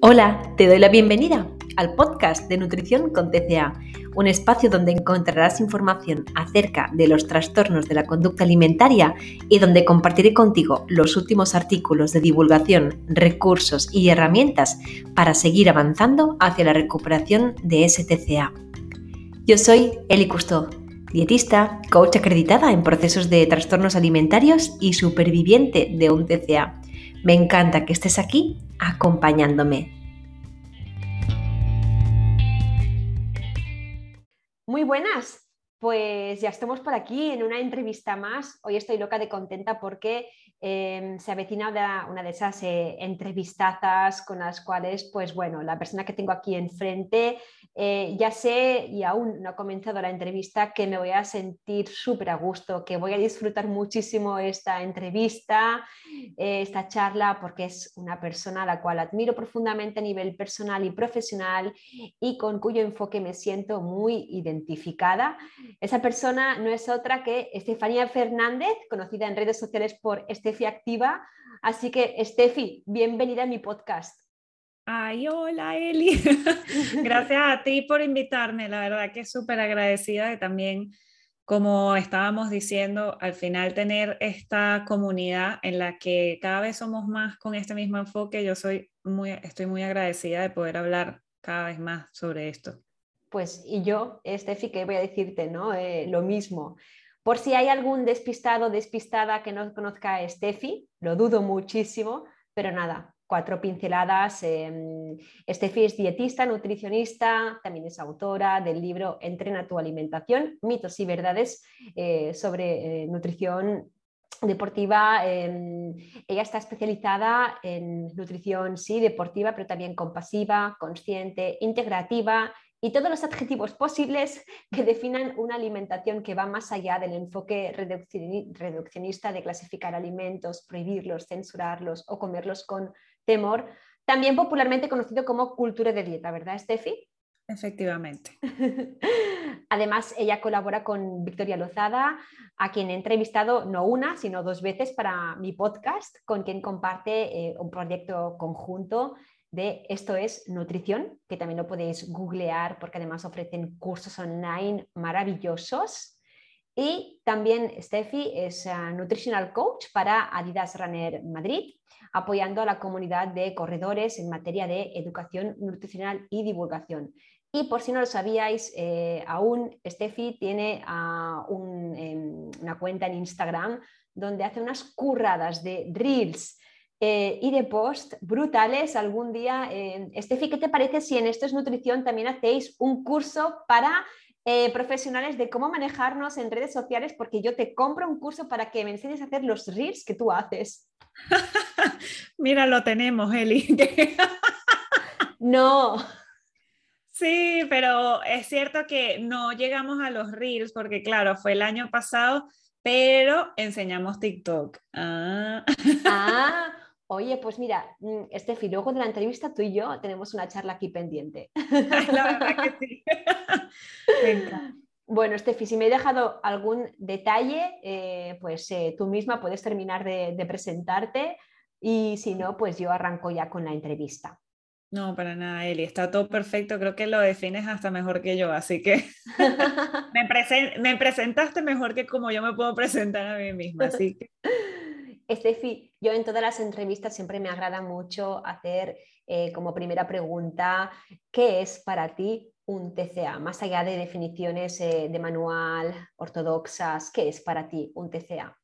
Hola, te doy la bienvenida al podcast de Nutrición con TCA, un espacio donde encontrarás información acerca de los trastornos de la conducta alimentaria y donde compartiré contigo los últimos artículos de divulgación, recursos y herramientas para seguir avanzando hacia la recuperación de STCA. Yo soy Eli Cousteau, dietista, coach acreditada en procesos de trastornos alimentarios y superviviente de un TCA. Me encanta que estés aquí acompañándome. Muy buenas, pues ya estamos por aquí en una entrevista más. Hoy estoy loca de contenta porque em, se avecina una, una de esas eh, entrevistazas con las cuales, pues bueno, la persona que tengo aquí enfrente, eh, ya sé y aún no ha comenzado la entrevista que me voy a sentir súper a gusto, que voy a disfrutar muchísimo esta entrevista, eh, esta charla, porque es una persona a la cual admiro profundamente a nivel personal y profesional y con cuyo enfoque me siento muy identificada. Esa persona no es otra que Estefanía Fernández, conocida en redes sociales por Estefi Activa. Así que, Estefi, bienvenida a mi podcast. Ay, hola Eli. Gracias a ti por invitarme. La verdad que súper agradecida de también, como estábamos diciendo, al final tener esta comunidad en la que cada vez somos más con este mismo enfoque. Yo soy muy, estoy muy agradecida de poder hablar cada vez más sobre esto. Pues y yo, Estefi, que voy a decirte, ¿no? Eh, lo mismo. Por si hay algún despistado despistada que no conozca a Estefi, lo dudo muchísimo, pero nada, cuatro pinceladas. Estefi es dietista, nutricionista, también es autora del libro Entrena tu alimentación, mitos y verdades eh, sobre eh, nutrición deportiva. Em, ella está especializada en nutrición, sí, deportiva, pero también compasiva, consciente, integrativa y todos los adjetivos posibles que definan una alimentación que va más allá del enfoque reduccionista de clasificar alimentos, prohibirlos, censurarlos o comerlos con temor, también popularmente conocido como cultura de dieta, ¿verdad, Steffi? Efectivamente. Además, ella colabora con Victoria Lozada, a quien he entrevistado no una, sino dos veces para mi podcast, con quien comparte eh, un proyecto conjunto de Esto es Nutrición, que también lo podéis googlear porque además ofrecen cursos online maravillosos. Y también Steffi es uh, Nutritional Coach para Adidas Runner Madrid, apoyando a la comunidad de corredores en materia de educación nutricional y divulgación. Y por si no lo sabíais, eh, aún Steffi tiene un, eh, una cuenta en Instagram donde hace unas curradas de reels eh, y de post brutales algún día. Eh, Estefi, ¿qué te parece si en Esto es Nutrición también hacéis un curso para eh, profesionales de cómo manejarnos en redes sociales? Porque yo te compro un curso para que me enseñes a hacer los reels que tú haces. Mira, lo tenemos, Eli. no. Sí, pero es cierto que no llegamos a los reels porque, claro, fue el año pasado, pero enseñamos TikTok. Ah. ah Oye, pues mira, mm, Estefi, luego de la entrevista tú y yo tenemos una charla aquí pendiente. La verdad que sí. Bueno, Estefi, si me he dejado algún detalle, eh, pues eh, tú misma puedes terminar de, presentarte y si no, pues yo arranco ya con la entrevista. No, para nada, Eli, está todo perfecto, creo que lo defines hasta mejor que yo, así que me, me presentaste mejor que como yo me puedo presentar a mí misma, así que... Estefi, yo en todas las entrevistas siempre me agrada mucho hacer eh, como primera pregunta, ¿qué es para ti un TCA? Más allá de definiciones eh, de manual ortodoxas, ¿qué es para ti un TCA?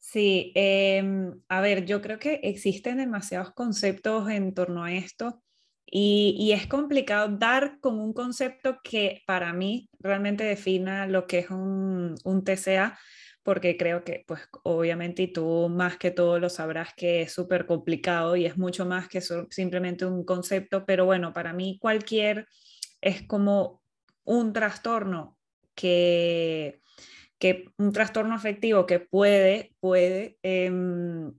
Sí, em, a ver, yo creo que existen demasiados conceptos en torno a esto y, es complicado dar con un concepto que para mí realmente defina lo que es un, un TCA porque creo que, pues obviamente, y tú más que todo lo sabrás que es súper complicado y es mucho más que simplemente un concepto, pero bueno, para mí cualquier es como un trastorno que, que un trastorno afectivo que puede, puede, em,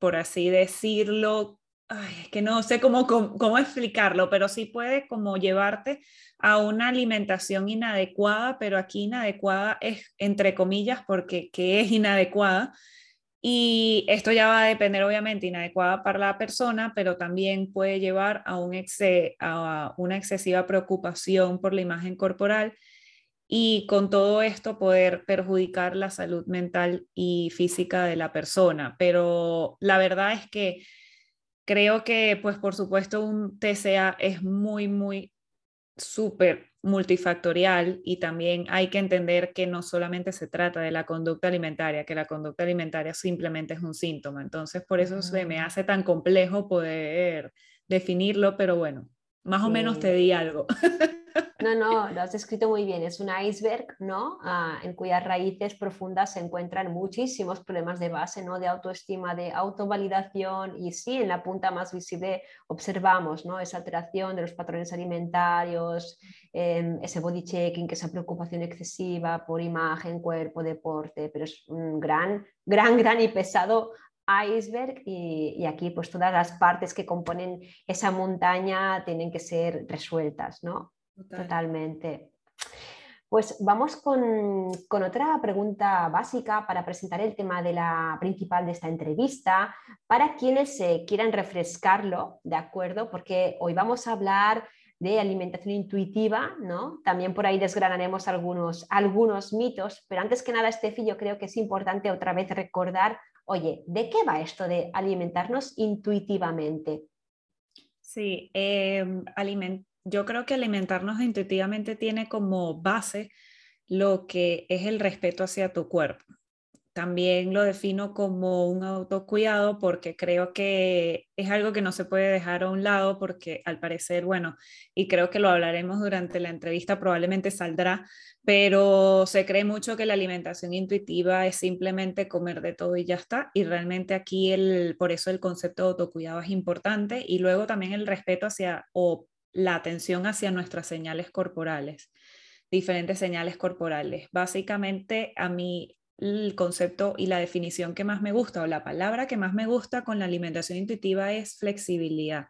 por así decirlo, es que no sé cómo, cómo, explicarlo, pero sí puede como llevarte a una alimentación inadecuada, pero aquí inadecuada es entre comillas porque que es inadecuada, Y esto ya va a depender obviamente inadecuada para la persona, pero también puede llevar a, un a una excesiva preocupación por la imagen corporal y con todo esto poder perjudicar la salud mental y física de la persona. Pero la verdad es que creo que, pues por supuesto, un TCA es muy, muy súper multifactorial y también hay que entender que no solamente se trata de la conducta alimentaria, que la conducta alimentaria simplemente es un síntoma. Entonces, por eso se me hace tan complejo poder definirlo, pero bueno, más o menos te di algo. No, no, lo has descrito muy bien. Es un iceberg, ¿no? Ah, en cuyas raíces profundas se encuentran muchísimos problemas de base, ¿no? De autoestima, de autovalidación y sí, en la punta más visible observamos, ¿no? Esa alteración de los patrones alimentarios, em, ese body checking, esa preocupación excesiva por imagen, cuerpo, deporte, pero es un gran, gran, gran y pesado iceberg y, aquí pues todas las partes que componen esa montaña tienen que ser resueltas, ¿no? Totalmente. Pues vamos con, otra pregunta básica para presentar el tema de la principal de esta entrevista, para quienes quieran refrescarlo, ¿de acuerdo? Porque hoy vamos a hablar de alimentación intuitiva, ¿no? También por ahí desgranaremos algunos, algunos mitos, pero antes que nada, Estefi, yo creo que es importante otra vez recordar oye, ¿de qué va esto de alimentarnos intuitivamente? Sí, em, yo creo que alimentarnos intuitivamente tiene como base lo que es el respeto hacia tu cuerpo. También lo defino como un autocuidado porque creo que es algo que no se puede dejar a un lado porque al parecer, bueno, y creo que lo hablaremos durante la entrevista, probablemente saldrá, pero se cree mucho que la alimentación intuitiva es simplemente comer de todo y ya está. Y realmente aquí el, por eso el concepto de autocuidado es importante y luego también el respeto hacia o la atención hacia nuestras señales corporales diferentes señales corporales. Básicamente, a mí el concepto y la definición que más me gusta o la palabra que más me gusta con la alimentación intuitiva es flexibilidad.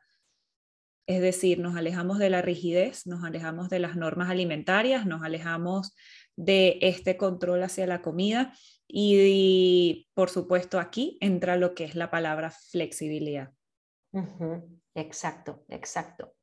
Es decir, nos alejamos de la rigidez, nos alejamos de las normas alimentarias, nos alejamos de este control hacia la comida y, por supuesto aquí entra lo que es la palabra flexibilidad. Exacto, exacto.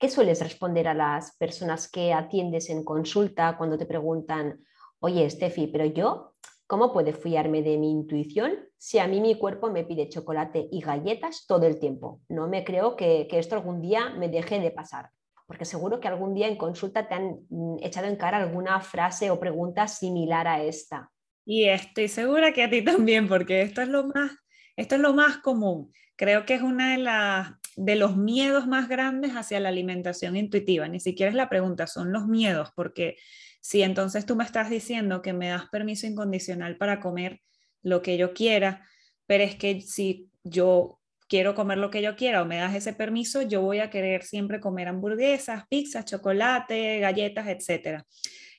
¿Qué sueles responder a las personas que atiendes en consulta cuando te preguntan, oye, Steffi, pero yo ¿Cómo puedo fiarme de mi intuición si a mí mi cuerpo me pide chocolate y galletas todo el tiempo? No me creo que, esto algún día me deje de pasar, porque seguro que algún día en consulta te han mm, echado en cara alguna frase o pregunta similar a esta. Y estoy segura que a ti también, porque esto es lo más, esto es lo más común. Creo que es uno de, las, de los miedos más grandes hacia la alimentación intuitiva. Ni siquiera es la pregunta, son los miedos, porque si entonces tú me estás diciendo que me das permiso incondicional para comer lo que yo quiera, pero es que si yo quiero comer lo que yo quiera o me das ese permiso, yo voy a querer siempre comer hamburguesas, pizzas, chocolate, galletas, etc.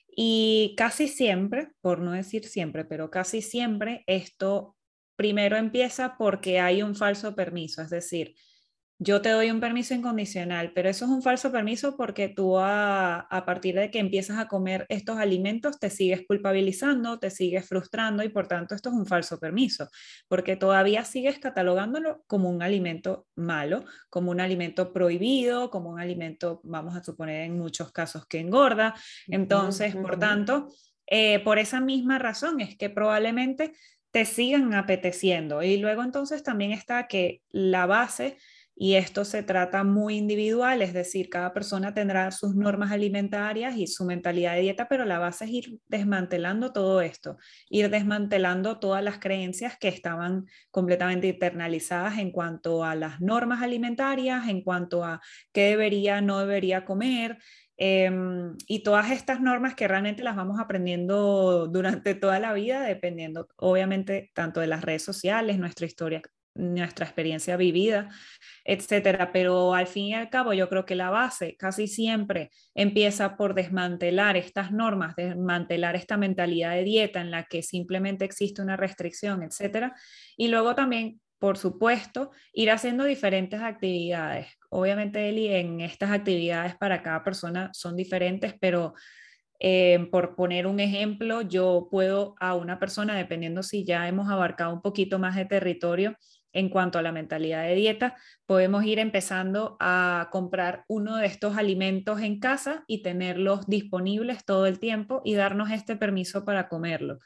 Y casi siempre, por no decir siempre, pero casi siempre esto primero empieza porque hay un falso permiso, es decir, yo te doy un permiso incondicional, pero eso es un falso permiso porque tú a, partir de que empiezas a comer estos alimentos te sigues culpabilizando, te sigues frustrando y por tanto esto es un falso permiso, porque todavía sigues catalogándolo como un alimento malo, como un alimento prohibido, como un alimento, vamos a suponer en muchos casos que engorda. Entonces, por tanto, eh, por esa misma razón es que probablemente te sigan apeteciendo. Y luego entonces también está que la base y esto se trata muy individual, es decir, cada persona tendrá sus normas alimentarias y su mentalidad de dieta, pero la base es ir desmantelando todo esto, ir desmantelando todas las creencias que estaban completamente internalizadas en cuanto a las normas alimentarias, en cuanto a qué debería, no debería comer, em, y todas estas normas que realmente las vamos aprendiendo durante toda la vida, dependiendo obviamente tanto de las redes sociales, nuestra historia nuestra experiencia vivida, etcétera. Pero al fin y al cabo, yo creo que la base casi siempre empieza por desmantelar estas normas, desmantelar esta mentalidad de dieta en la que simplemente existe una restricción, etcétera. Y luego también, por supuesto, ir haciendo diferentes actividades. Obviamente, Eli, en estas actividades para cada persona son diferentes, pero Eh, por poner un ejemplo, yo puedo a una persona, dependiendo si ya hemos abarcado un poquito más de territorio en cuanto a la mentalidad de dieta, podemos ir empezando a comprar uno de estos alimentos en casa y tenerlos disponibles todo el tiempo y darnos este permiso para comerlo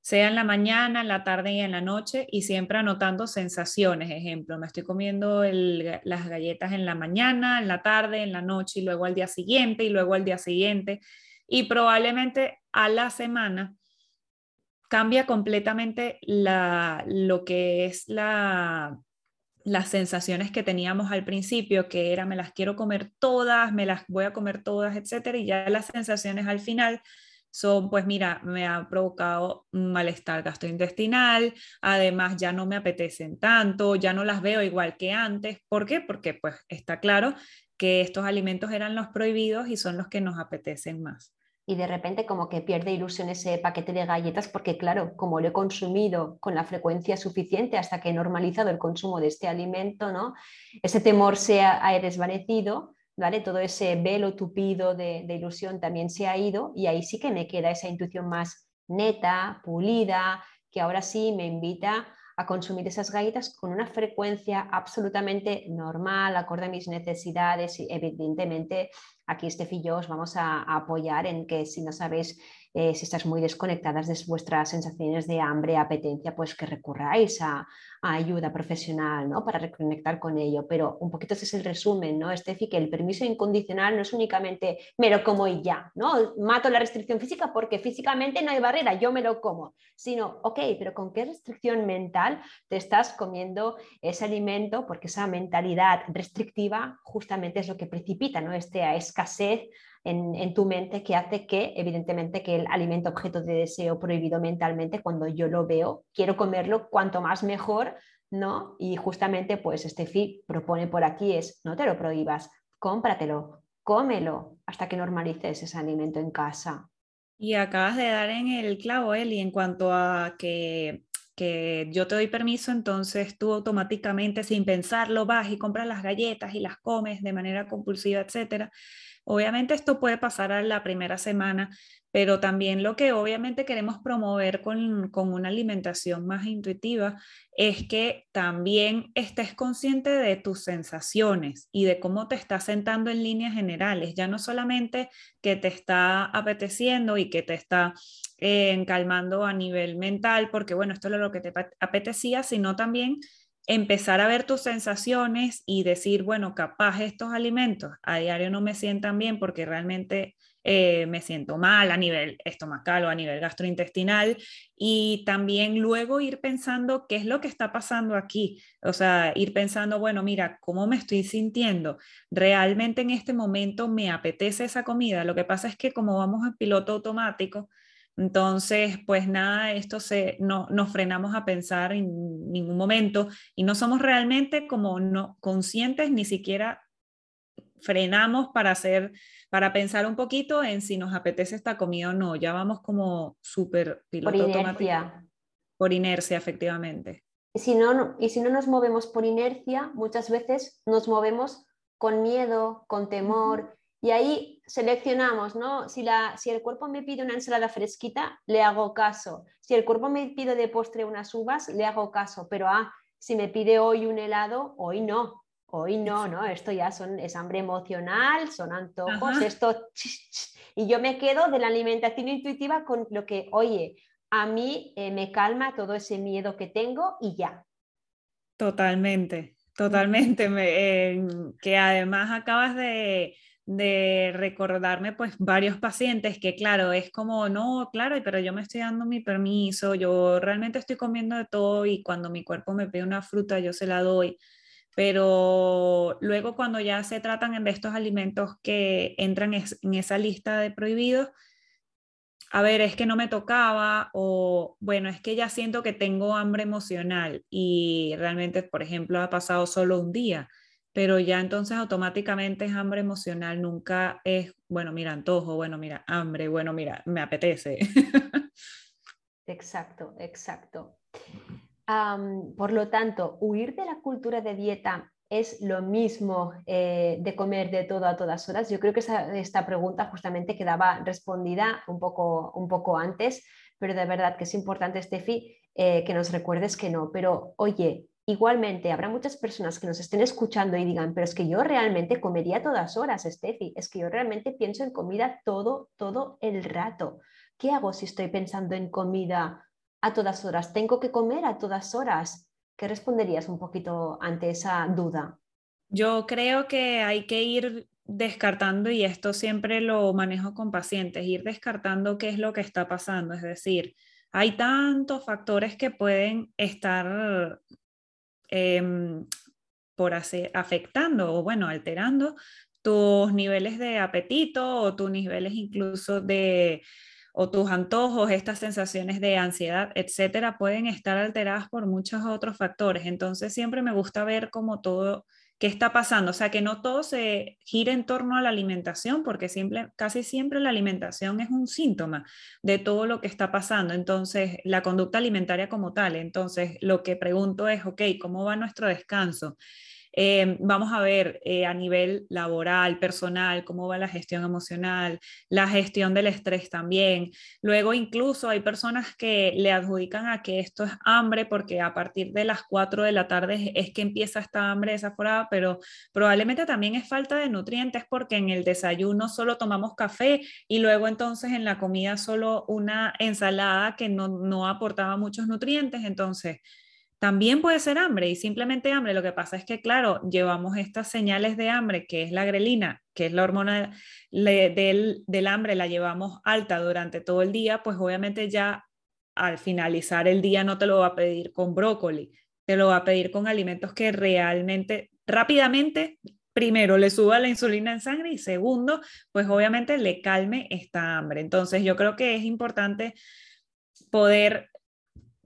sea en la mañana, en la tarde y en la noche, y siempre anotando sensaciones. Ejemplo, me estoy comiendo las galletas en la mañana, en la tarde, en la noche, y luego al día siguiente, y luego al día siguiente. Y probablemente a la semana cambia completamente lo que es la, las sensaciones que teníamos al principio, que era me las quiero comer todas, me las voy a comer todas, etcétera, y ya las sensaciones al final son, pues mira, me ha provocado malestar gastrointestinal, además ya no me apetecen tanto, ya no las veo igual que antes. ¿Por qué? Porque pues está claro que estos alimentos eran los prohibidos y son los que nos apetecen más. Y de repente como que pierde ilusión ese paquete de galletas porque claro, como lo he consumido con la frecuencia suficiente hasta que he normalizado el consumo de este alimento, ¿no? Ese temor se ha desvanecido todo ese velo tupido de, ilusión también se ha ido y ahí sí que me queda esa intuición más neta, pulida, que ahora sí me invita a consumir esas galletas con una frecuencia absolutamente normal, acorde a mis necesidades y evidentemente aquí Steph y yo os vamos a, a apoyar en que si no sabéis eh, si estáis muy desconectadas de vuestras sensaciones de hambre, apetencia, pues que recurráis a, ayuda profesional ¿no? para reconectar con ello. Pero un poquito ese es el resumen, ¿no, Estefi? Que el permiso incondicional no es únicamente me lo como y ya, ¿no? Mato la restricción física porque físicamente no hay barrera, yo me lo como. Sino, ok, pero ¿con qué restricción mental te estás comiendo ese alimento? Porque esa mentalidad restrictiva justamente es lo que precipita ¿no? Esta escasez en, tu mente que hace que, evidentemente, que el alimento objeto de deseo prohibido mentalmente, cuando yo lo veo, quiero comerlo, cuanto más mejor, ¿no? Y justamente, pues, Steffi propone por aquí es, no te lo prohíbas, cómpratelo, cómelo, hasta que normalices ese alimento en casa. Y acabas de dar en el clavo, Eli, en cuanto a que que yo te doy permiso, entonces tú automáticamente, sin pensarlo, vas y compras las galletas y las comes de manera compulsiva, etcétera. Obviamente esto puede pasar a la primera semana, pero también lo que obviamente queremos promover con, una alimentación más intuitiva es que también estés consciente de tus sensaciones y de cómo te estás sentando en líneas generales, ya no solamente que te está apeteciendo y que te está eh, calmando a nivel mental, porque bueno, esto es lo que te apetecía, sino también empezar a ver tus sensaciones y decir, bueno, capaz estos alimentos a diario no me sientan bien porque realmente eh, me siento mal a nivel estomacal o a nivel gastrointestinal y también luego ir pensando qué es lo que está pasando aquí, o sea, ir pensando, bueno, mira, ¿cómo me estoy sintiendo? ¿Realmente en este momento me apetece esa comida? Lo que pasa es que como vamos en piloto automático, entonces, pues nada, esto se, no, nos frenamos a pensar en ningún momento y no somos realmente como no conscientes, ni siquiera frenamos para hacer, para pensar un poquito en si nos apetece esta comida o no. Ya vamos como súper piloto por inercia. Por inercia, efectivamente. si, no, y si no nos movemos por inercia, muchas veces nos movemos con miedo, con temor, y ahí seleccionamos, ¿no? Si, la, si el cuerpo me pide una ensalada fresquita, le hago caso. Si el cuerpo me pide de postre unas uvas, le hago caso. Pero ah, si me pide hoy un helado, hoy no. Hoy no, ¿no? Esto ya son, es hambre emocional, son antojos, esto... Y yo me quedo de la alimentación intuitiva con lo que, oye, a mí eh, me calma todo ese miedo que tengo y ya. Totalmente, totalmente. Me, que además acabas de de recordarme pues varios pacientes que claro, es como, no, claro, pero yo me estoy dando mi permiso, yo realmente estoy comiendo de todo y cuando mi cuerpo me pide una fruta yo se la doy, pero luego cuando ya se tratan de estos alimentos que entran en esa lista de prohibidos, a ver, es que no me tocaba o bueno, es que ya siento que tengo hambre emocional y realmente, por ejemplo, ha pasado solo un día pero ya entonces automáticamente es hambre emocional, nunca es, bueno, mira, antojo, bueno, mira, hambre, bueno, mira, me apetece. Exacto, exacto. por lo tanto, huir de la cultura de dieta es lo mismo eh, de comer de todo a todas horas? Yo creo que esta pregunta justamente quedaba respondida un poco, un poco antes, pero de verdad que es importante, Steffi, eh, que nos recuerdes que no. Pero oye, igualmente habrá muchas personas que nos estén escuchando y digan, pero es que yo realmente comería a todas horas, Steffi, es que yo realmente pienso en comida todo, todo el rato. ¿Qué hago si estoy pensando en comida a todas horas? ¿Tengo que comer a todas horas? ¿Qué responderías un poquito ante esa duda? Yo creo que hay que ir descartando, y esto siempre lo manejo con pacientes, ir descartando qué es lo que está pasando. Es decir, hay tantos factores que pueden estar em, por hacer, afectando o, bueno, alterando tus niveles de apetito o tus niveles incluso de o tus antojos, estas sensaciones de ansiedad, etcétera, pueden estar alteradas por muchos otros factores. Entonces, siempre me gusta ver cómo todo, qué está pasando. O sea, que no todo se gira en torno a la alimentación, porque casi siempre la alimentación es un síntoma de todo lo que está pasando. Entonces, la conducta alimentaria como tal. Entonces, lo que pregunto es, ok, ¿cómo va nuestro descanso? Eh, vamos a ver eh, a nivel laboral, personal, cómo va la gestión emocional, la gestión del estrés también. Luego incluso hay personas que le adjudican a que esto es hambre porque a partir de las 4 de la tarde es que empieza esta hambre desaforada, pero probablemente también es falta de nutrientes porque en el desayuno solo tomamos café y luego entonces en la comida solo una ensalada que no, no aportaba muchos nutrientes. Entonces, también puede ser hambre y simplemente hambre. Lo que pasa es que, claro, llevamos estas señales de hambre, que es la grelina, que es la hormona del, del hambre, la llevamos alta durante todo el día, pues obviamente ya al finalizar el día no te lo va a pedir con brócoli, te lo va a pedir con alimentos que realmente, rápidamente, primero le suba la insulina en sangre y segundo, pues obviamente le calme esta hambre. Entonces yo creo que es importante poder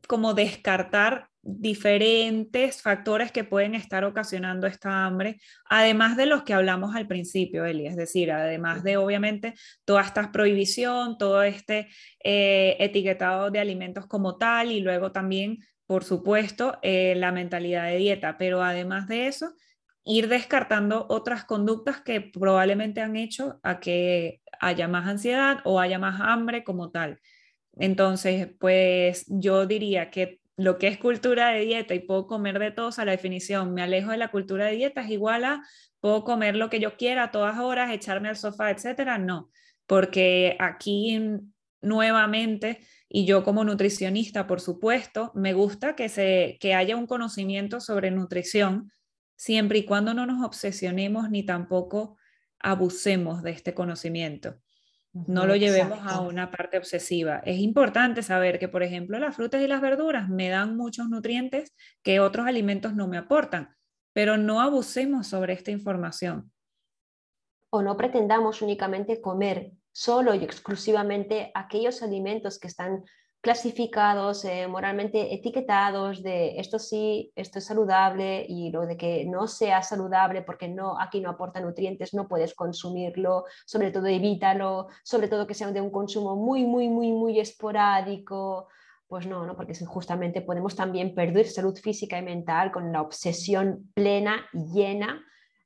como descartar diferentes factores que pueden estar ocasionando esta hambre, además de los que hablamos al principio, Eli, es decir, además de obviamente toda esta prohibición, todo este eh, etiquetado de alimentos como tal y luego también, por supuesto, eh, la mentalidad de dieta, pero además de eso, ir descartando otras conductas que probablemente han hecho a que haya más ansiedad o haya más hambre como tal. Entonces, pues yo diría que lo que es cultura de dieta y puedo comer de todos a la definición, me alejo de la cultura de dieta es igual a puedo comer lo que yo quiera a todas horas, echarme al sofá, etcétera, no, porque aquí nuevamente y yo como nutricionista, por supuesto, me gusta que se que haya un conocimiento sobre nutrición siempre y cuando no nos obsesionemos ni tampoco abusemos de este conocimiento no lo llevemos a una parte obsesiva. Es importante saber que, por ejemplo, las frutas y las verduras me dan muchos nutrientes que otros alimentos no me aportan, pero no abusemos sobre esta información. O no pretendamos únicamente comer solo y exclusivamente aquellos alimentos que están clasificados, eh, moralmente etiquetados de esto sí, esto es saludable y lo de que no sea saludable porque no, aquí no aporta nutrientes, no puedes consumirlo, sobre todo evítalo, sobre todo que sea de un consumo muy, muy, muy, muy esporádico. Pues no, no, porque justamente podemos también perder salud física y mental con la obsesión plena y llena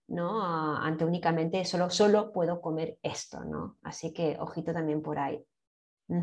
¿no? ante únicamente solo, solo puedo comer esto, ¿no? Así que ojito también por ahí.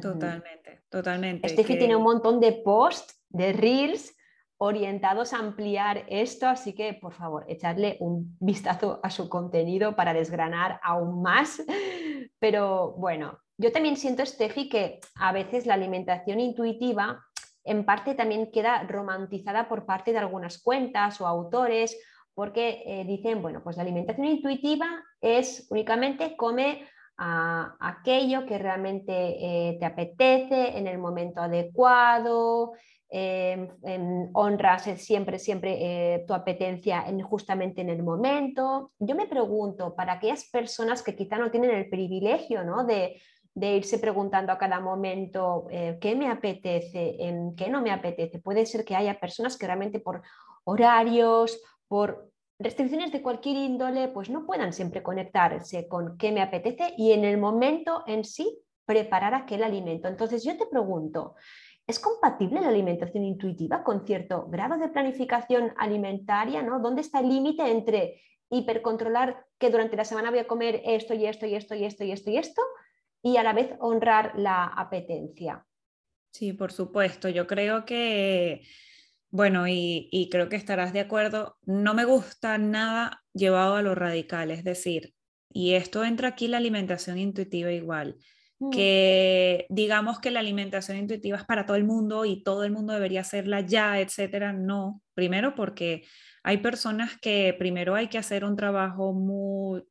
Totalmente, totalmente. Steffi tiene un montón de posts, de reels orientados a ampliar esto, así que por favor, echarle un vistazo a su contenido para desgranar aún más. Pero bueno, yo también siento, Steffi, que a veces la alimentación intuitiva en parte también queda romantizada por parte de algunas cuentas o autores, porque eh, dicen, bueno, pues la alimentación intuitiva es únicamente come a aquello que realmente eh, te apetece en el momento adecuado, em, honras siempre, siempre eh, tu apetencia en, justamente en el momento. Yo me pregunto, para aquellas personas que quizá no tienen el privilegio de, irse preguntando a cada momento eh, qué me apetece, qué no me apetece, puede ser que haya personas que realmente por horarios, por restricciones de cualquier índole pues no puedan siempre conectarse con qué me apetece y en el momento en sí preparar aquel alimento. Entonces yo te pregunto, ¿Es compatible la alimentación intuitiva con cierto grado de planificación alimentaria? ¿no? ¿Dónde está el límite entre hipercontrolar que durante la semana voy a comer esto y esto y esto y esto y esto y esto y a la vez honrar la apetencia? Sí, por supuesto. Yo creo que, bueno, y, creo que estarás de acuerdo, no me gusta nada llevado a lo radical, es decir, y esto entra aquí la alimentación intuitiva igual mm. que digamos que la alimentación intuitiva es para todo el mundo y todo el mundo debería hacerla ya, etcétera. No, primero porque hay personas que primero hay que hacer un trabajo muy,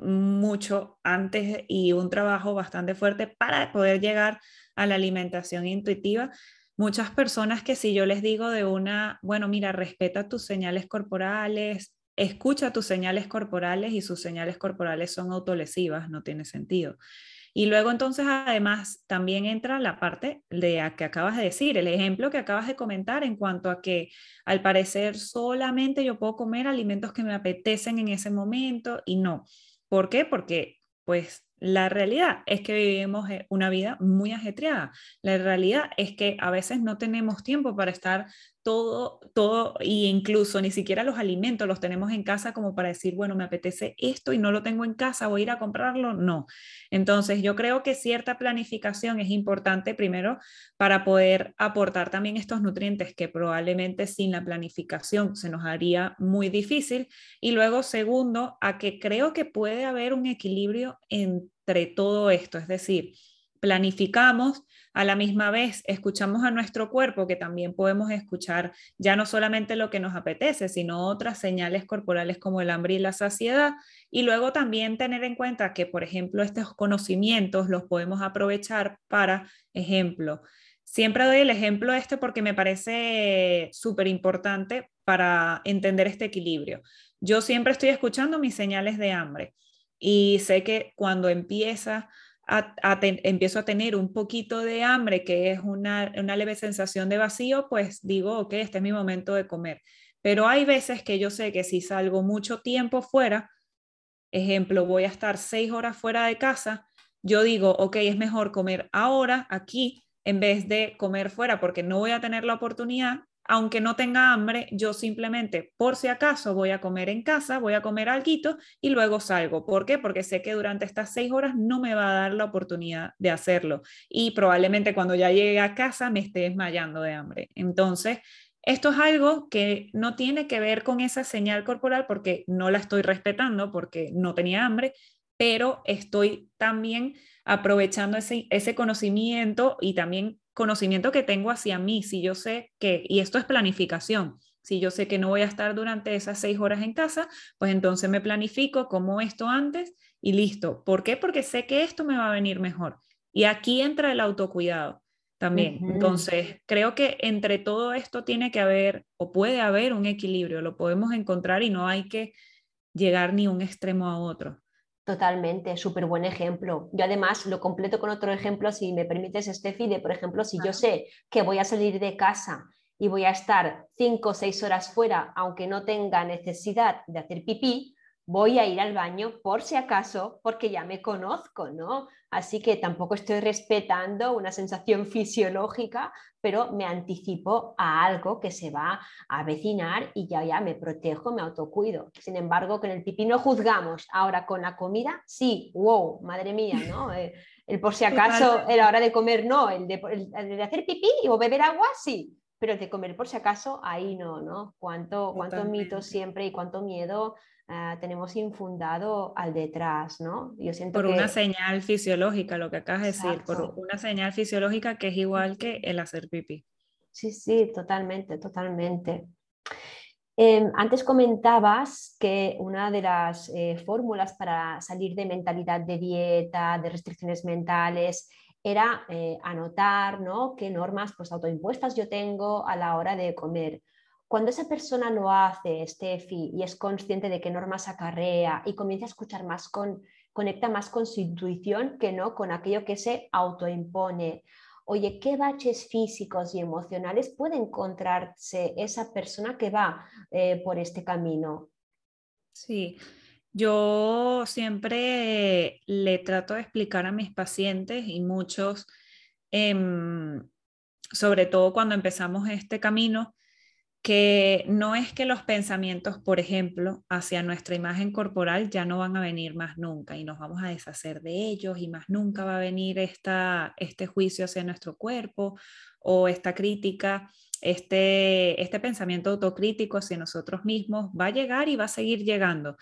mucho antes y un trabajo bastante fuerte para poder llegar a la alimentación intuitiva. Muchas personas que si yo les digo de una, bueno, mira, respeta tus señales corporales, escucha tus señales corporales y sus señales corporales son autolesivas, no tiene sentido. Y luego entonces además también entra la parte de que acabas de decir, el ejemplo que acabas de comentar en cuanto a que al parecer solamente yo puedo comer alimentos que me apetecen en ese momento y no. ¿Por qué? Porque pues la realidad es que vivimos eh, una vida muy ajetreada. La realidad es que a veces no tenemos tiempo para estar todo, todo, e incluso ni siquiera los alimentos los tenemos en casa como para decir, bueno, me apetece esto y no lo tengo en casa, voy a ir a comprarlo. No. Entonces, yo creo que cierta planificación es importante primero para poder aportar también estos nutrientes que probablemente sin la planificación se nos haría muy difícil. Y luego, segundo, a que creo que puede haber un equilibrio entre todo esto, es decir, planificamos, a la misma vez escuchamos a nuestro cuerpo, que también podemos escuchar ya no solamente lo que nos apetece, sino otras señales corporales como el hambre y la saciedad. Y luego también tener en cuenta que, por ejemplo, estos conocimientos los podemos aprovechar para, ejemplo, siempre doy el ejemplo este porque me parece súper importante para entender este equilibrio. Yo siempre estoy escuchando mis señales de hambre y sé que cuando empieza empiezo a tener un poquito de hambre, que es una, una leve sensación de vacío, pues digo, ok, este es mi momento de comer. Pero hay veces que yo sé que si salgo mucho tiempo fuera, ejemplo, voy a estar seis horas fuera de casa, yo digo, ok, es mejor comer ahora, aquí, en vez de comer fuera, porque no voy a tener la oportunidad aunque no tenga hambre, yo simplemente, por si acaso, voy a comer en casa, voy a comer algo y luego salgo. ¿Por qué? Porque sé que durante estas seis horas no me va a dar la oportunidad de hacerlo. Y probablemente cuando ya llegue a casa me esté desmayando de hambre. Entonces, esto es algo que no tiene que ver con esa señal corporal porque no la estoy respetando, porque no tenía hambre, pero estoy también aprovechando ese, ese conocimiento y también conocimiento que tengo hacia mí, si yo sé que, y esto es planificación, si yo sé que no voy a estar durante esas seis horas en casa, pues entonces me planifico como esto antes y listo. ¿Por qué? Porque sé que esto me va a venir mejor. Y aquí entra el autocuidado también. Entonces, creo que entre todo esto tiene que haber o puede haber un equilibrio, lo podemos encontrar y no hay que llegar ni un extremo a otro. Totalmente, súper buen ejemplo. Yo además lo completo con otro ejemplo, si me permites, Steffi, de por ejemplo, si yo sé que voy a salir de casa y voy a estar cinco o seis horas fuera, aunque no tenga necesidad de hacer pipí, voy a ir al baño por si acaso, porque ya me conozco, ¿no? Así que tampoco estoy respetando una sensación fisiológica, pero me anticipo a algo que se va a avecinar y ya, ya me protejo, me autocuido. Sin embargo, con el pipí no juzgamos. Ahora con la comida, sí, wow, madre mía, ¿no? Eh, el, por si acaso, la hora de comer, no, el de, el de hacer pipí o beber agua, sí, pero el de comer por si acaso, ahí no, ¿no? Cuánto, cuánto mito siempre y cuánto miedo Ah, tenemos infundado al detrás, ¿no? Yo siento por una señal fisiológica, lo que acabas de decir, por una señal fisiológica que es igual que el hacer pipí. Sí, sí, totalmente, totalmente. Em, antes comentabas que una de las eh, fórmulas para salir de mentalidad de dieta, de restricciones mentales, era eh, anotar ¿no? qué normas pues, autoimpuestas yo tengo a la hora de comer. Cuando esa persona lo hace, Steffi, y es consciente de qué normas acarrea y comienza a escuchar más con, conecta más con su intuición que no con aquello que se autoimpone. Oye, ¿qué baches físicos y emocionales puede encontrarse esa persona que va eh, por este camino? Sí, yo siempre le trato de explicar a mis pacientes y muchos em, sobre todo cuando empezamos este camino, que no es que los pensamientos, por ejemplo, hacia nuestra imagen corporal ya no van a venir más nunca y nos vamos a deshacer de ellos y más nunca va a venir esta, este juicio hacia nuestro cuerpo o esta crítica, este, este pensamiento autocrítico hacia nosotros mismos va a llegar y va a seguir llegando.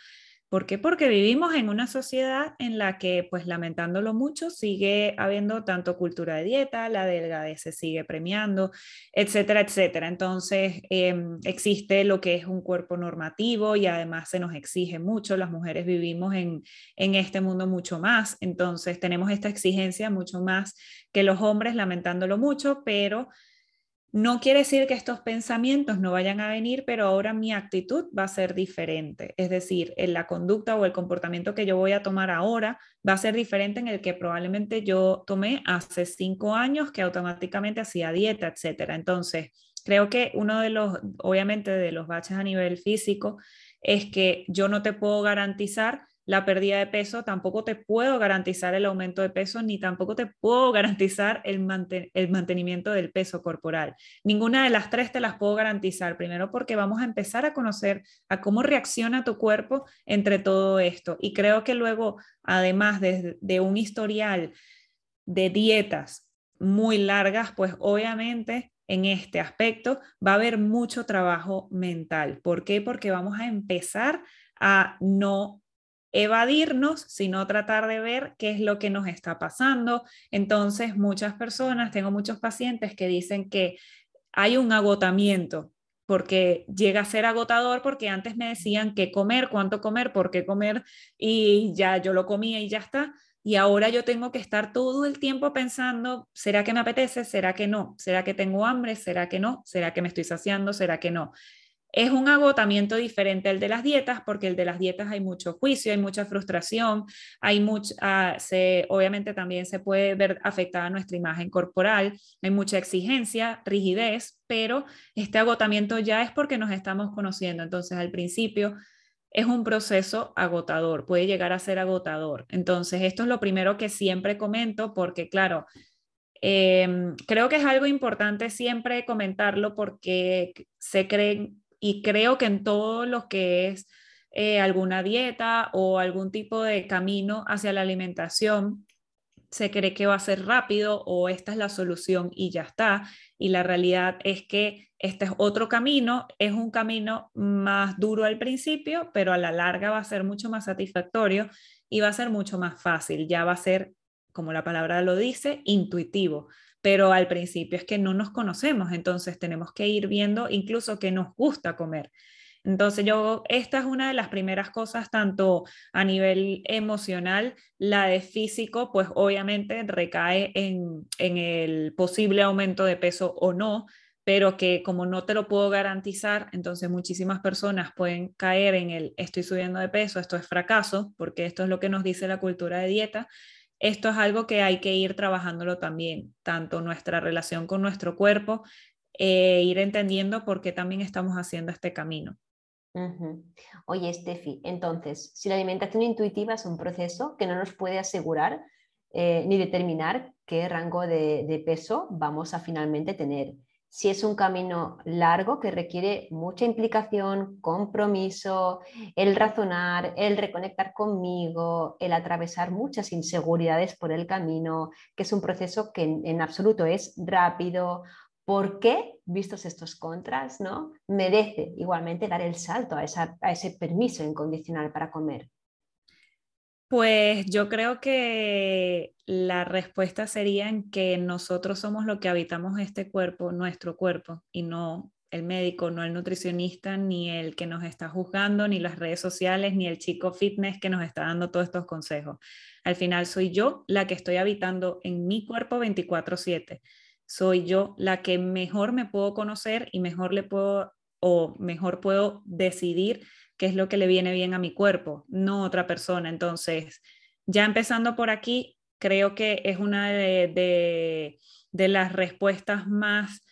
¿Por qué? Porque vivimos en una sociedad en la que, pues lamentándolo mucho, sigue habiendo tanto cultura de dieta, la delgadez se sigue premiando, etcétera, etcétera. Entonces, em, existe lo que es un cuerpo normativo y además se nos exige mucho. Las mujeres vivimos en, en este mundo mucho más, entonces tenemos esta exigencia mucho más que los hombres, lamentándolo mucho, pero no quiere decir que estos pensamientos no vayan a venir, pero ahora mi actitud va a ser diferente. Es decir, en la conducta o el comportamiento que yo voy a tomar ahora va a ser diferente en el que probablemente yo tomé hace cinco años, que automáticamente hacía dieta, etcétera. Entonces, creo que uno de los, obviamente, de los baches a nivel físico es que yo no te puedo garantizar la pérdida de peso, tampoco te puedo garantizar el aumento de peso, ni tampoco te puedo garantizar el, el, mantenimiento del peso corporal. Ninguna de las tres te las puedo garantizar, primero porque vamos a empezar a conocer a cómo reacciona tu cuerpo entre todo esto. Y creo que luego, además de, de un historial de dietas muy largas, pues obviamente en este aspecto va a haber mucho trabajo mental. ¿Por qué? Porque vamos a empezar a no evadirnos, sino tratar de ver qué es lo que nos está pasando. Entonces, muchas personas, tengo muchos pacientes que dicen que hay un agotamiento porque llega a ser agotador porque antes me decían qué comer, cuánto comer, por qué comer y ya yo lo comía y ya está. Y ahora yo tengo que estar todo el tiempo pensando, ¿será que me apetece? ¿Será que no? ¿Será que tengo hambre? ¿Será que no? ¿Será que me estoy saciando? ¿Será que no? Es un agotamiento diferente al de las dietas, porque el de las dietas hay mucho juicio, hay mucha frustración, hay mucha, ah, se, obviamente también se puede ver afectada nuestra imagen corporal, hay mucha exigencia, rigidez, pero este agotamiento ya es porque nos estamos conociendo. Entonces, al principio es un proceso agotador, puede llegar a ser agotador. Entonces, esto es lo primero que siempre comento, porque claro, em, creo que es algo importante siempre comentarlo porque se creen y creo que en todo lo que es eh, alguna dieta o algún tipo de camino hacia la alimentación, se cree que va a ser rápido o esta es la solución y ya está. Y la realidad es que este es otro camino, es un camino más duro al principio, pero a la larga va a ser mucho más satisfactorio y va a ser mucho más fácil. Ya va a ser, como la palabra lo dice, intuitivo pero al principio es que no nos conocemos, entonces tenemos que ir viendo incluso qué nos gusta comer. Entonces yo, esta es una de las primeras cosas, tanto a nivel emocional, la de físico, pues obviamente recae en, en el posible aumento de peso o no, pero que como no te lo puedo garantizar, entonces muchísimas personas pueden caer en el estoy subiendo de peso, esto es fracaso, porque esto es lo que nos dice la cultura de dieta, esto es algo que hay que ir trabajándolo también, tanto nuestra relación con nuestro cuerpo, e ir entendiendo por qué también estamos haciendo este camino. Oye, Steffi, entonces, si la alimentación intuitiva es un proceso que no nos puede asegurar eh, ni determinar qué rango de, peso vamos a finalmente tener, si es un camino largo que requiere mucha implicación, compromiso, el razonar, el reconectar conmigo, el atravesar muchas inseguridades por el camino, que es un proceso que en, absoluto es rápido. ¿Por qué, vistos estos contras, ¿no? merece igualmente dar el salto a ese permiso incondicional para comer? Pues yo creo que la respuesta sería en que nosotros somos lo que habitamos este cuerpo, nuestro cuerpo, y no el médico, no el nutricionista, ni el que nos está juzgando, ni las redes sociales, ni el chico fitness que nos está dando todos estos consejos. Al final soy yo la que estoy habitando en mi cuerpo 24/7. Soy yo la que mejor me puedo conocer y mejor le puedo o mejor puedo decidir qué es lo que le viene bien a mi cuerpo, no otra persona. Entonces, ya empezando por aquí, creo que es una de, las respuestas más,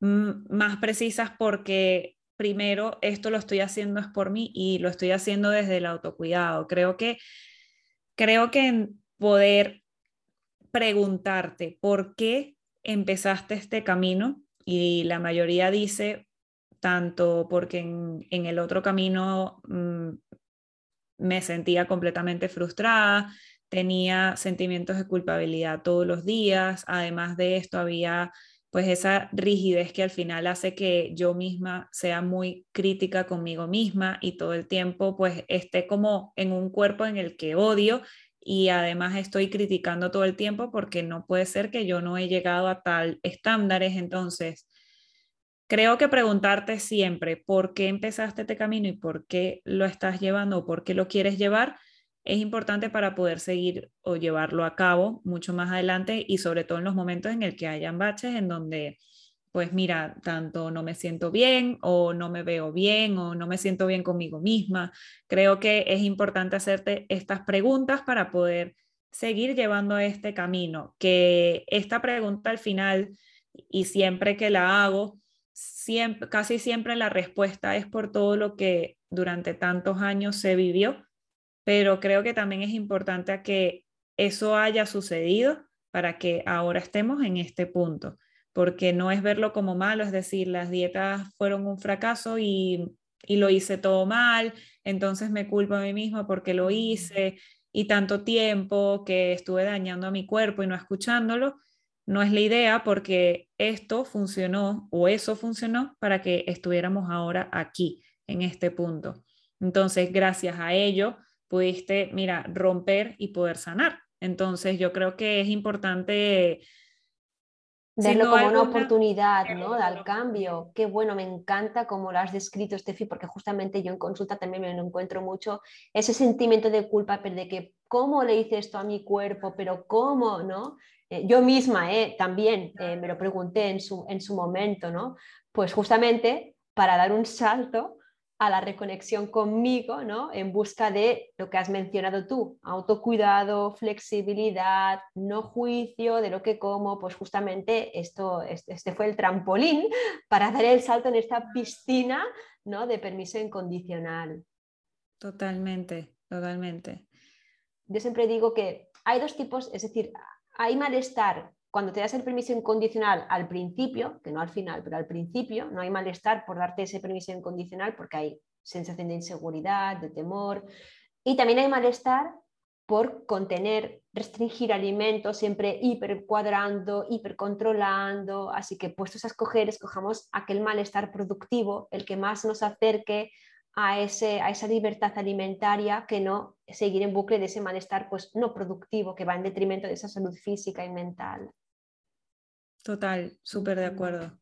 más precisas porque primero esto lo estoy haciendo es por mí y lo estoy haciendo desde el autocuidado. Creo que, creo que en poder preguntarte por qué empezaste este camino? Y la mayoría dice, tanto porque en, el otro camino mm, me sentía completamente frustrada, tenía sentimientos de culpabilidad todos los días, además de esto había pues esa rigidez que al final hace que yo misma sea muy crítica conmigo misma y todo el tiempo pues esté como en un cuerpo en el que odio y además estoy criticando todo el tiempo porque no puede ser que yo no he llegado a tal estándares. Entonces, creo que preguntarte siempre por qué empezaste este camino y por qué lo estás llevando o por qué lo quieres llevar es importante para poder seguir o llevarlo a cabo mucho más adelante y sobre todo en los momentos en el que hayan baches en donde pues mira, tanto no me siento bien o no me veo bien o no me siento bien conmigo misma. Creo que es importante hacerte estas preguntas para poder seguir llevando este camino, que esta pregunta al final y siempre que la hago, siempre, casi siempre la respuesta es por todo lo que durante tantos años se vivió, pero creo que también es importante que eso haya sucedido para que ahora estemos en este punto, porque no es verlo como malo, es decir, las dietas fueron un fracaso y, y lo hice todo mal, entonces me culpo a mí misma porque lo hice y tanto tiempo que estuve dañando a mi cuerpo y no escuchándolo, no es la idea porque esto funcionó o eso funcionó para que estuviéramos ahora aquí, en este punto. Entonces, gracias a ello, pudiste, mira, romper y poder sanar. Entonces, yo creo que es importante verlo como una oportunidad, ¿no? Al cambio. Qué bueno, me encanta como lo has descrito, Steffi, porque justamente yo en consulta también me lo encuentro mucho, ese sentimiento de culpa, pero de que cómo le hice esto a mi cuerpo, pero cómo, ¿no? Eh, yo misma eh, también eh, me lo pregunté en su, en su momento, ¿no? Pues justamente para dar un salto a la reconexión conmigo, ¿no? En busca de lo que has mencionado tú, autocuidado, flexibilidad, no juicio de lo que como, pues justamente esto, este fue el trampolín para dar el salto en esta piscina, ¿no? De permiso incondicional. Totalmente, totalmente. Yo siempre digo que hay dos tipos, es decir, hay malestar cuando te das el permiso incondicional al principio, que no al final, pero al principio, no hay malestar por darte ese permiso incondicional porque hay sensación de inseguridad, de temor. Y también hay malestar por contener, restringir alimentos, siempre hipercuadrando, hipercontrolando. Así que puestos a escoger, escojamos aquel malestar productivo, el que más nos acerque a, ese, a esa libertad alimentaria que no seguir en bucle de ese malestar pues, no productivo que va en detrimento de esa salud física y mental. Total, súper de acuerdo.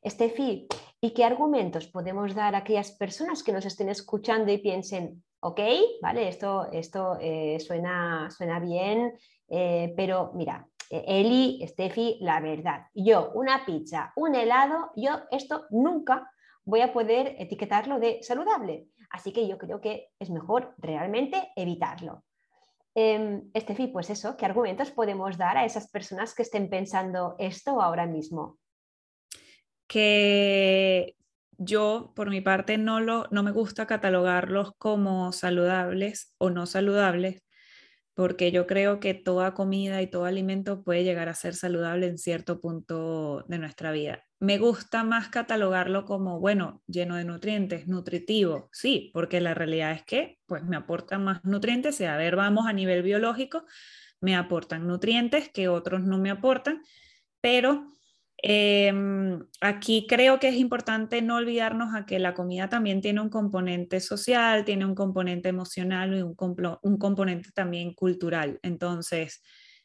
Estefi, ¿y qué argumentos podemos dar a aquellas personas que nos estén escuchando y piensen, ok, vale, esto, esto eh, suena, suena bien, eh, pero mira, Eli, Estefi, la verdad, yo una pizza, un helado, yo esto nunca voy a poder etiquetarlo de saludable. Así que yo creo que es mejor realmente evitarlo. Eh, Estefi, pues eso, ¿qué argumentos podemos dar a esas personas que estén pensando esto ahora mismo? Que yo, por mi parte, no, lo, no me gusta catalogarlos como saludables o no saludables, porque yo creo que toda comida y todo alimento puede llegar a ser saludable en cierto punto de nuestra vida me gusta más catalogarlo como, bueno, lleno de nutrientes, nutritivo, sí, porque la realidad es que pues me aportan más nutrientes y a ver, vamos a nivel biológico, me aportan nutrientes que otros no me aportan, pero em, aquí creo que es importante no olvidarnos a que la comida también tiene un componente social, tiene un componente emocional y un componente también cultural. Entonces,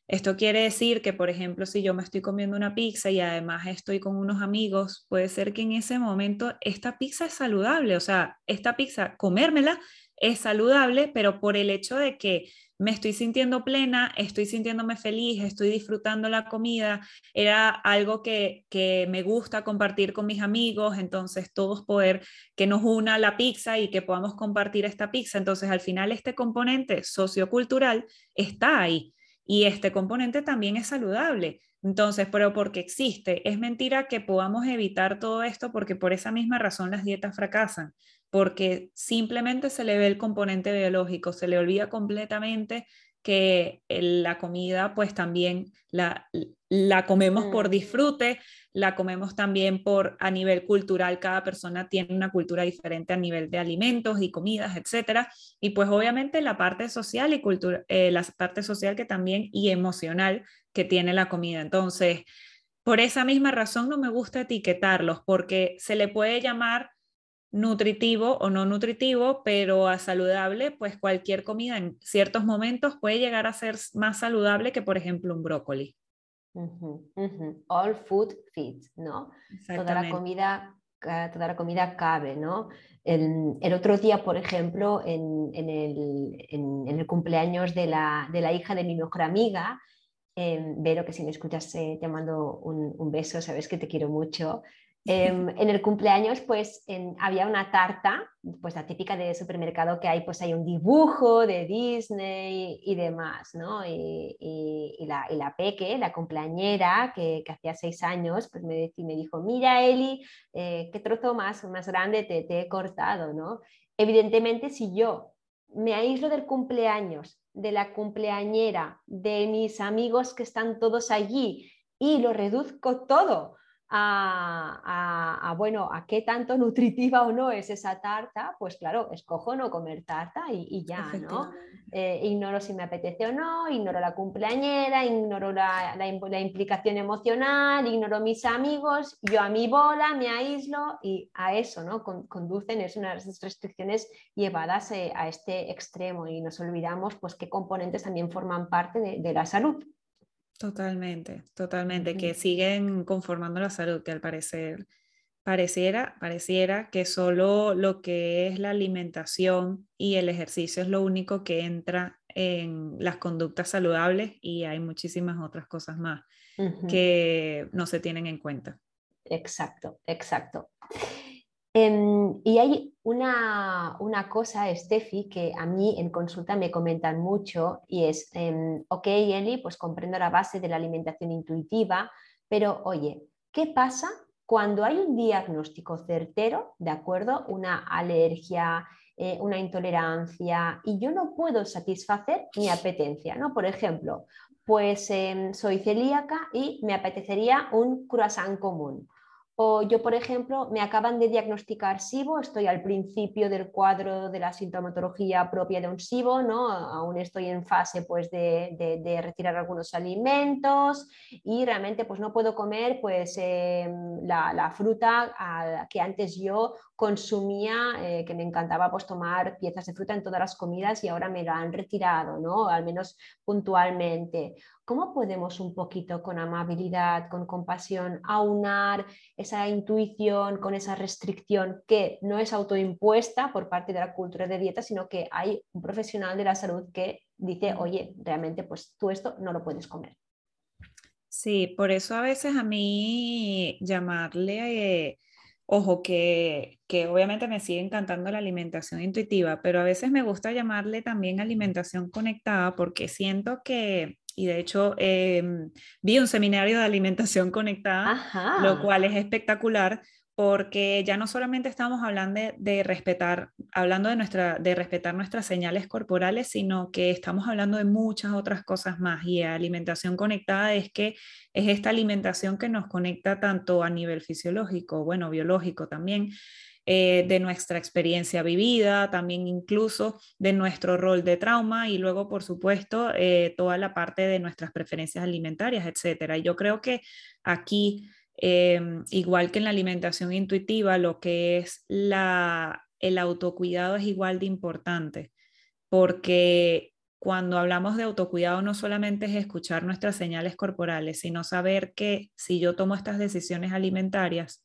esto quiere decir que, por ejemplo, si yo me estoy comiendo una pizza y además estoy con unos amigos, puede ser que en ese momento esta pizza es saludable, o sea, esta pizza, comérmela es saludable, pero por el hecho de que me estoy sintiendo plena, estoy sintiéndome feliz, estoy disfrutando la comida, era algo que, me gusta compartir con mis amigos, entonces todos poder que nos una la pizza y que podamos compartir esta pizza. Entonces al final este componente sociocultural está ahí y este componente también es saludable. Entonces, pero porque existe, es mentira que podamos evitar todo esto porque por esa misma razón las dietas fracasan, porque simplemente se le ve el componente biológico, se le olvida completamente que la comida pues también la, la comemos por disfrute, la comemos también por a nivel cultural, cada persona tiene una cultura diferente a nivel de alimentos y comidas, etcétera, y pues obviamente la parte social y cultura, eh, la parte social que también y emocional que tiene la comida. Entonces, por esa misma razón no me gusta etiquetarlos porque se le puede llamar nutritivo o no nutritivo, pero a saludable, pues cualquier comida en ciertos momentos puede llegar a ser más saludable que, por ejemplo, un brócoli. All food fits, ¿no? Toda la comida, toda la comida cabe, ¿no? El, otro día, por ejemplo, en, el, cumpleaños de la, de la, hija de mi mejor amiga, eh, Vero, que si me escuchas eh, te mando un, un, beso, sabes que te quiero mucho. Em, en el cumpleaños pues había una tarta, pues la típica de supermercado que hay, pues hay un dibujo de Disney y demás, ¿no? Y, la, y la, Peque, la cumpleañera, que, que, hacía seis años, pues me, me dijo, mira Eli, eh, qué trozo más, más grande te, te he cortado, ¿no? Evidentemente si yo me aíslo del cumpleaños, de la cumpleañera, de mis amigos que están todos allí y lo reduzco todo a, bueno, a qué tanto nutritiva o no es esa tarta, pues claro, escojo no comer tarta y, ya, ¿no? Eh, ignoro si me apetece o no, ignoro la cumpleañera, ignoro la, la, implicación emocional, ignoro mis amigos, yo a mi bola me aíslo y a eso, ¿no? conducen, es una de las restricciones llevadas eh, a este extremo y nos olvidamos pues qué componentes también forman parte de la salud. Totalmente, totalmente, que siguen conformando la salud, que al parecer pareciera, pareciera que solo lo que es la alimentación y el ejercicio es lo único que entra en las conductas saludables y hay muchísimas otras cosas más que no se tienen en cuenta. Exacto, exacto. Em, y hay una, cosa, Steffi, que a mí en consulta me comentan mucho y es, em, ok, Eli, pues comprendo la base de la alimentación intuitiva, pero oye, ¿qué pasa cuando hay un diagnóstico certero, de acuerdo? Una alergia, eh, una intolerancia y yo no puedo satisfacer mi apetencia, ¿no? Por ejemplo, pues em, soy celíaca y me apetecería un croissant común o yo, por ejemplo, me acaban de diagnosticar SIBO, estoy al principio del cuadro de la sintomatología propia de un SIBO, ¿no? aún estoy en fase pues, de, retirar algunos alimentos y realmente pues, no puedo comer pues, em, la, fruta que antes yo consumía, eh, que me encantaba pues, tomar piezas de fruta en todas las comidas y ahora me la han retirado, ¿no? al menos puntualmente. ¿Cómo podemos un poquito con amabilidad, con compasión, aunar esa intuición con esa restricción que no es autoimpuesta por parte de la cultura de dieta, sino que hay un profesional de la salud que dice, oye, realmente pues tú esto no lo puedes comer? Sí, por eso a veces a mí llamarle... Eh, Ojo, que, obviamente me sigue encantando la alimentación intuitiva, pero a veces me gusta llamarle también alimentación conectada porque siento que, y de hecho em, vi un seminario de alimentación conectada, lo cual es espectacular porque ya no solamente estamos hablando de, respetar, hablando de, nuestra, de respetar nuestras señales corporales, sino que estamos hablando de muchas otras cosas más. Y alimentación conectada es que es esta alimentación que nos conecta tanto a nivel fisiológico, bueno, biológico también, eh, de nuestra experiencia vivida, también incluso de nuestro rol de trauma y luego, por supuesto, eh, toda la parte de nuestras preferencias alimentarias, etcétera. Y yo creo que aquí Em, igual que en la alimentación intuitiva, lo que es la, el autocuidado es igual de importante, porque cuando hablamos de autocuidado no solamente es escuchar nuestras señales corporales, sino saber que si yo tomo estas decisiones alimentarias,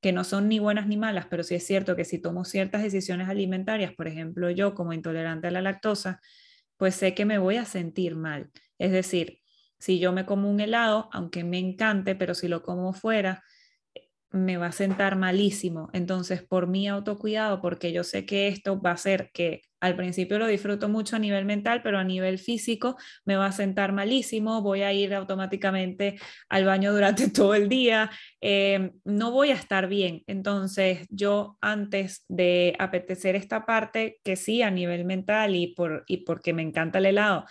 que no son ni buenas ni malas, pero sí es cierto que si tomo ciertas decisiones alimentarias, por ejemplo yo como intolerante a la lactosa, pues sé que me voy a sentir mal. Es decir, si yo me como un helado, aunque me encante, pero si lo como fuera, me va a sentar malísimo. Entonces, por mi autocuidado, porque yo sé que esto va a hacer que al principio lo disfruto mucho a nivel mental, pero a nivel físico me va a sentar malísimo, voy a ir automáticamente al baño durante todo el día, eh, no voy a estar bien. Entonces, yo antes de apetecer esta parte, que sí, a nivel mental y, por, y porque me encanta el helado,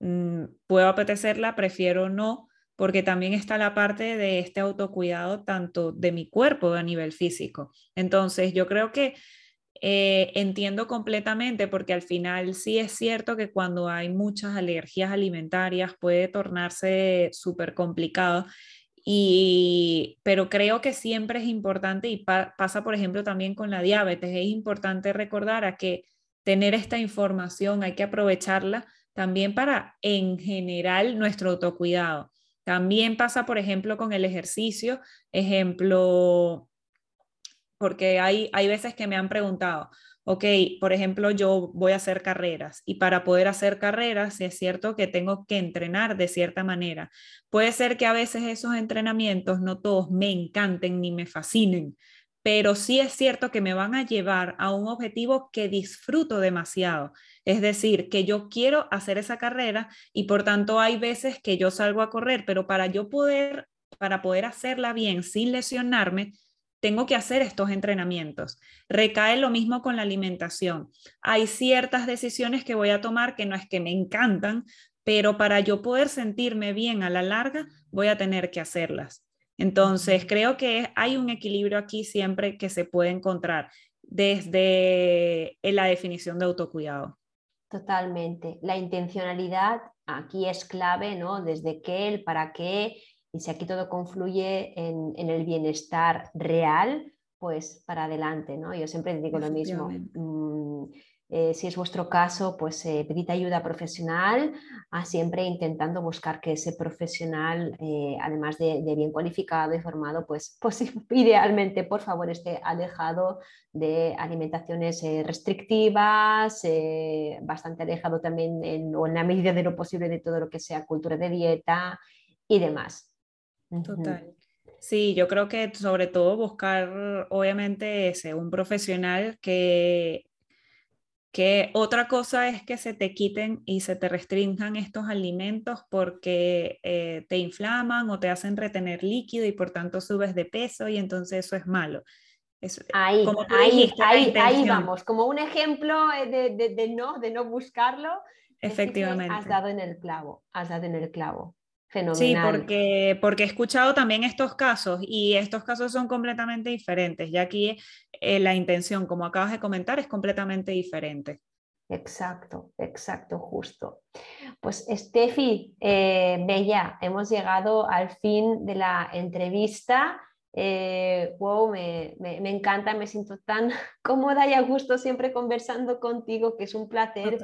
mm, puedo apetecerla, prefiero no, porque también está la parte de este autocuidado tanto de mi cuerpo a nivel físico. Entonces, yo creo que eh, entiendo completamente porque al final sí es cierto que cuando hay muchas alergias alimentarias puede tornarse súper complicado. Y, pero creo que siempre es importante y pasa, por ejemplo, también con la diabetes, es importante recordar a que tener esta información hay que aprovecharla también para, en general, nuestro autocuidado. También pasa, por ejemplo, con el ejercicio, ejemplo, porque hay, hay veces que me han preguntado, ok, por ejemplo, yo voy a hacer carreras y para poder hacer carreras es cierto que tengo que entrenar de cierta manera. Puede ser que a veces esos entrenamientos no todos me encanten ni me fascinen, pero sí es cierto que me van a llevar a un objetivo que disfruto demasiado. Es decir, que yo quiero hacer esa carrera y por tanto hay veces que yo salgo a correr, pero para yo poder, para poder hacerla bien sin lesionarme, tengo que hacer estos entrenamientos. Recae lo mismo con la alimentación. Hay ciertas decisiones que voy a tomar que no es que me encantan, pero para yo poder sentirme bien a la larga, voy a tener que hacerlas. Entonces, creo que hay un equilibrio aquí siempre que se puede encontrar desde la definición de autocuidado. Totalmente. La intencionalidad aquí es clave, ¿no? Desde qué, el para qué y si aquí todo confluye en, el bienestar real, pues para adelante, ¿no? Yo siempre digo lo mismo. Eh, si es vuestro caso, pues eh, pedid ayuda profesional, a siempre intentando buscar que ese profesional, eh, además de, bien cualificado y formado, pues, pues idealmente, por favor, esté alejado de alimentaciones restrictivas, bastante alejado también en, o en la medida de lo posible de todo lo que sea cultura de dieta y demás. Total. Sí, yo creo que sobre todo buscar, obviamente, ese, un profesional que, que otra cosa es que se te quiten y se te restrinjan estos alimentos porque eh, te inflaman o te hacen retener líquido y por tanto subes de peso y entonces eso es malo. ahí, ahí, ahí, ahí, vamos, como un ejemplo eh, de, de, no, de no buscarlo. Efectivamente. Has dado en el clavo, has dado en el clavo. Sí, porque, porque he escuchado también estos casos y estos casos son completamente diferentes. Ya aquí eh, la intención, como acabas de comentar, es completamente diferente. Exacto, exacto, justo. Pues Steffi, eh, Bella, hemos llegado al fin de la entrevista. Eh, wow, me, encanta, me siento tan cómoda y a gusto siempre conversando contigo, que es un placer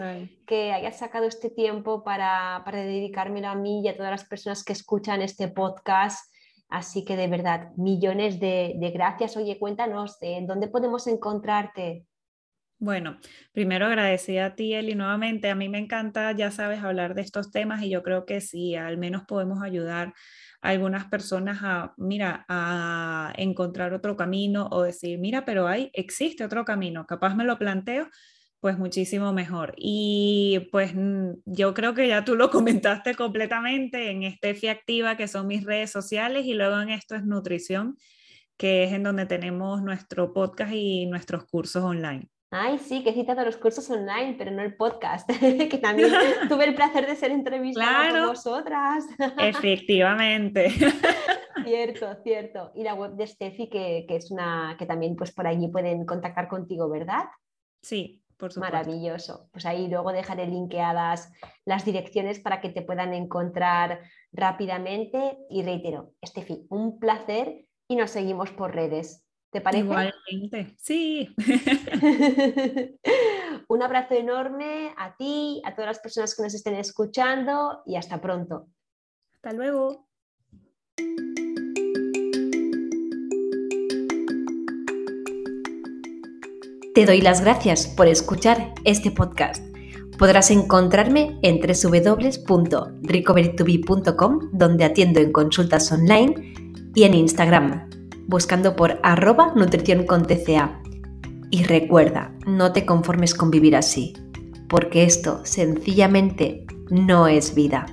que hayas sacado este tiempo para, para dedicármelo a mí y a todas las personas que escuchan este podcast. Así que de verdad, millones de, gracias. Oye, cuéntanos, ¿en dónde podemos encontrarte? Bueno, primero agradecida a ti, Eli, nuevamente. A mí me encanta, ya sabes, hablar de estos temas y yo creo que sí, al menos podemos ayudar algunas personas a, mira, a encontrar otro camino o decir, mira, pero hay, existe otro camino, capaz me lo planteo, pues muchísimo mejor. Y pues yo creo que ya tú lo comentaste completamente en Estefi Activa, que son mis redes sociales, y luego en esto es nutrición, que es en donde tenemos nuestro podcast y nuestros cursos online. Ay, sí, que he citado los cursos online, pero no el podcast, que también tuve el placer de ser entrevistada con vosotras. Efectivamente. cierto, cierto. Y la web de Steffi, que, es una, que también pues por allí pueden contactar contigo, ¿verdad? Sí, por supuesto. Maravilloso. Pues ahí luego dejaré linkeadas las direcciones para que te puedan encontrar rápidamente. Y reitero, Steffi, un placer y nos seguimos por redes. ¿Te parece? Igualmente, sí. Un abrazo enorme a ti, a todas las personas que nos estén escuchando y hasta pronto. Hasta luego. Te doy las gracias por escuchar este podcast. Podrás encontrarme en www.recoverytobe.com, donde atiendo en consultas online, y en Instagram, buscando por arroba nutrición con TCA. Y recuerda, no te conformes con vivir así, porque esto sencillamente no es vida.